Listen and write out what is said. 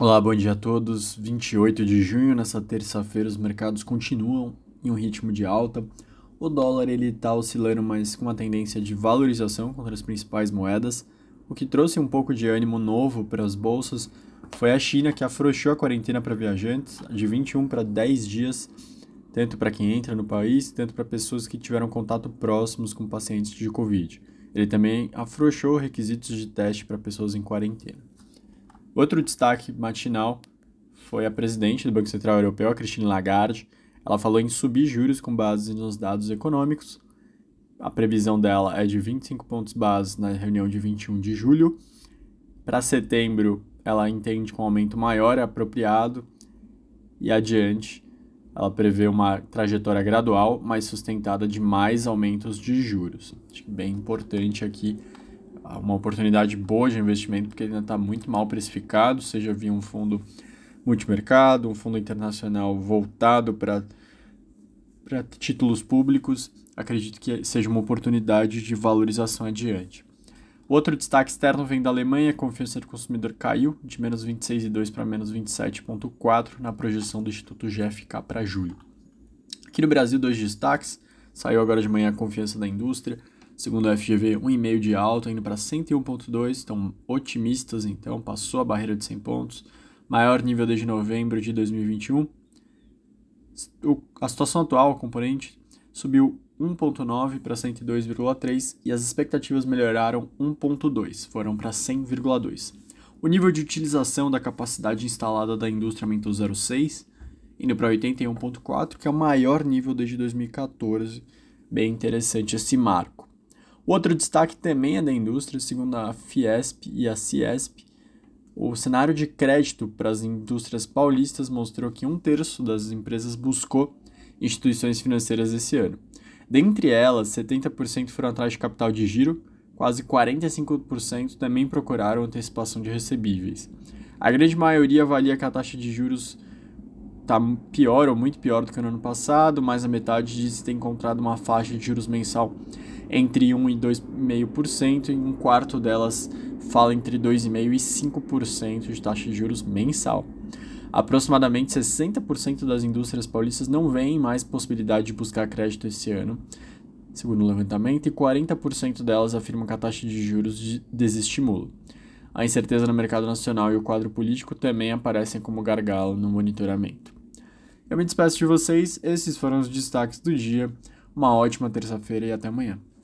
Olá, bom dia a todos. 28 de junho, nessa terça-feira, os mercados continuam em um ritmo de alta. O dólar está oscilando, mas com uma tendência de valorização contra as principais moedas. O que trouxe um pouco de ânimo novo para as bolsas foi a China, que afrouxou a quarentena para viajantes de 21 para 10 dias, tanto para quem entra no país, tanto para pessoas que tiveram contato próximos com pacientes de Covid. Ele também afrouxou requisitos de teste para pessoas em quarentena. Outro destaque matinal foi a presidente do Banco Central Europeu, a Christine Lagarde. Ela falou em subir juros com base nos dados econômicos. A previsão dela é de 25 pontos base na reunião de 21 de julho. Para setembro, ela entende que um aumento maior é apropriado e adiante ela prevê uma trajetória gradual, mas sustentada de mais aumentos de juros. Acho que bem importante aqui uma oportunidade boa de investimento, porque ele ainda está muito mal precificado, seja via um fundo multimercado, um fundo internacional voltado para títulos públicos, acredito que seja uma oportunidade de valorização adiante. Outro destaque externo vem da Alemanha, a confiança do consumidor caiu de menos 26,2 para menos 27,4 na projeção do Instituto GFK para julho. Aqui no Brasil, dois destaques. Saiu agora de manhã a confiança da indústria, Segundo o FGV, 1,5 de alta, indo para 101,2, estão otimistas, então, passou a barreira de 100 pontos. Maior nível desde novembro de 2021. O, a situação atual, o componente, subiu 1,9 para 102,3 e as expectativas melhoraram 1,2, foram para 100,2. O nível de utilização da capacidade instalada da indústria aumentou 0,6, indo para 81,4, que é o maior nível desde 2014. Bem interessante esse marco. Outro destaque também é da indústria, segundo a Fiesp e a Ciesp. O cenário de crédito para as indústrias paulistas mostrou que um terço das empresas buscou instituições financeiras esse ano. Dentre elas, 70% foram atrás de capital de giro, quase 45% também procuraram antecipação de recebíveis. A grande maioria avalia que a taxa de juros está pior ou muito pior do que no ano passado, mais a metade disse ter encontrado uma faixa de juros mensal entre 1 e 2,5%, e um quarto delas fala entre 2,5% e 5% de taxa de juros mensal. Aproximadamente 60% das indústrias paulistas não veem mais possibilidade de buscar crédito esse ano, segundo o levantamento, e 40% delas afirmam que a taxa de juros desestimula. A incerteza no mercado nacional e o quadro político também aparecem como gargalo no monitoramento. Eu me despeço de vocês, esses foram os destaques do dia. Uma ótima terça-feira e até amanhã.